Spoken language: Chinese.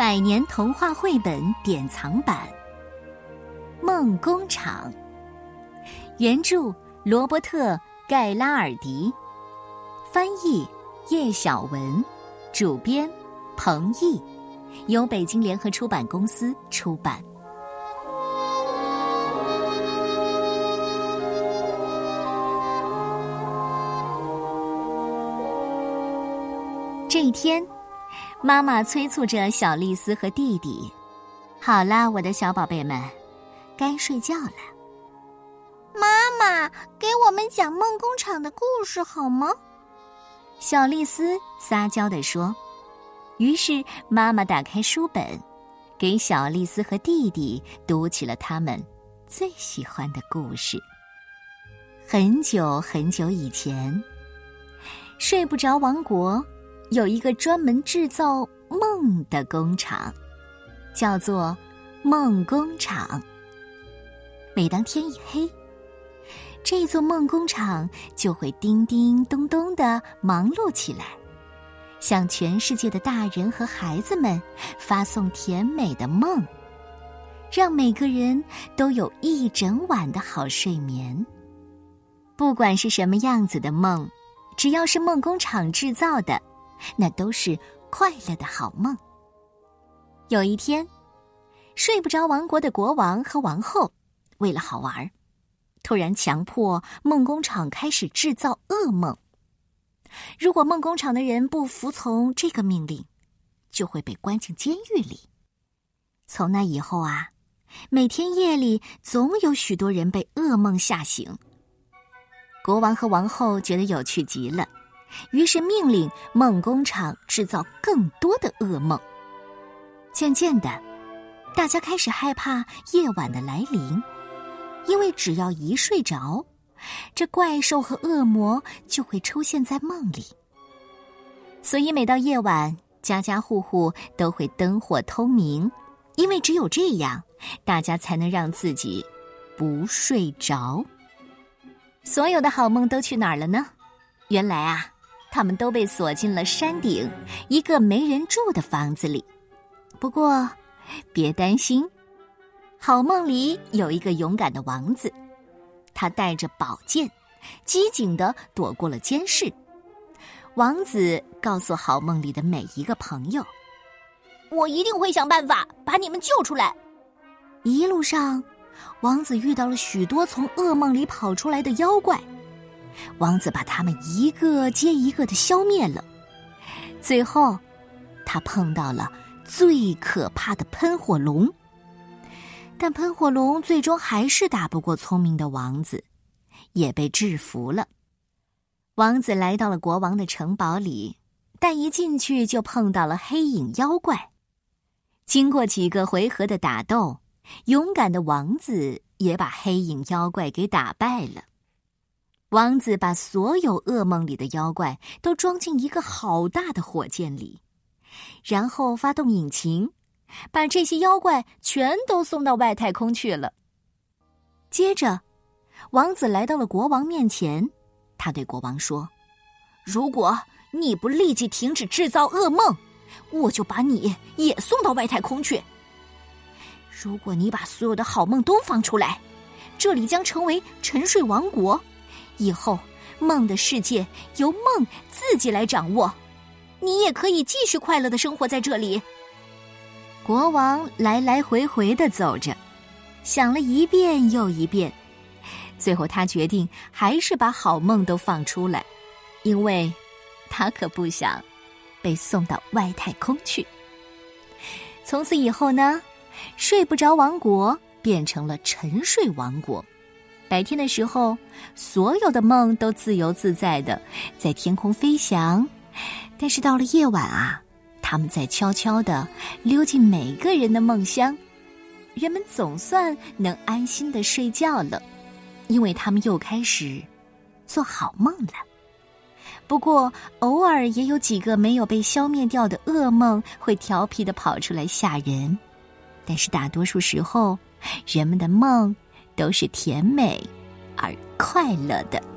百年童话绘本典藏版《梦工厂》，原著罗伯特·盖拉尔迪，翻译叶小文，主编彭毅，由北京联合出版公司出版。这一天。妈妈催促着小丽丝和弟弟：“好啦，我的小宝贝们，该睡觉了。”妈妈，给我们讲梦工厂的故事好吗？小丽丝撒娇地说。于是妈妈打开书本，给小丽丝和弟弟读起了他们最喜欢的故事。很久很久以前，睡不着王国。有一个专门制造梦的工厂，叫做梦工厂。每当天一黑，这座梦工厂就会叮叮咚咚的忙碌起来，向全世界的大人和孩子们发送甜美的梦，让每个人都有一整晚的好睡眠。不管是什么样子的梦，只要是梦工厂制造的。那都是快乐的好梦。有一天，睡不着王国的国王和王后，为了好玩，突然强迫梦工厂开始制造噩梦。如果梦工厂的人不服从这个命令，就会被关进监狱里。从那以后啊，每天夜里总有许多人被噩梦吓醒。国王和王后觉得有趣极了。于是命令梦工厂制造更多的噩梦。渐渐的，大家开始害怕夜晚的来临，因为只要一睡着，这怪兽和恶魔就会出现在梦里。所以每到夜晚，家家户户都会灯火通明，因为只有这样，大家才能让自己不睡着。所有的好梦都去哪儿了呢？原来啊。他们都被锁进了山顶一个没人住的房子里。不过，别担心，好梦里有一个勇敢的王子，他带着宝剑，机警的躲过了监视。王子告诉好梦里的每一个朋友：“我一定会想办法把你们救出来。”一路上，王子遇到了许多从噩梦里跑出来的妖怪。王子把他们一个接一个的消灭了，最后，他碰到了最可怕的喷火龙。但喷火龙最终还是打不过聪明的王子，也被制服了。王子来到了国王的城堡里，但一进去就碰到了黑影妖怪。经过几个回合的打斗，勇敢的王子也把黑影妖怪给打败了。王子把所有噩梦里的妖怪都装进一个好大的火箭里，然后发动引擎，把这些妖怪全都送到外太空去了。接着，王子来到了国王面前，他对国王说：“如果你不立即停止制造噩梦，我就把你也送到外太空去。如果你把所有的好梦都放出来，这里将成为沉睡王国。”以后，梦的世界由梦自己来掌握，你也可以继续快乐的生活在这里。国王来来回回的走着，想了一遍又一遍，最后他决定还是把好梦都放出来，因为，他可不想被送到外太空去。从此以后呢，睡不着王国变成了沉睡王国。白天的时候，所有的梦都自由自在的在天空飞翔，但是到了夜晚啊，他们在悄悄的溜进每个人的梦乡，人们总算能安心的睡觉了，因为他们又开始做好梦了。不过，偶尔也有几个没有被消灭掉的噩梦会调皮的跑出来吓人，但是大多数时候，人们的梦。都是甜美而快乐的。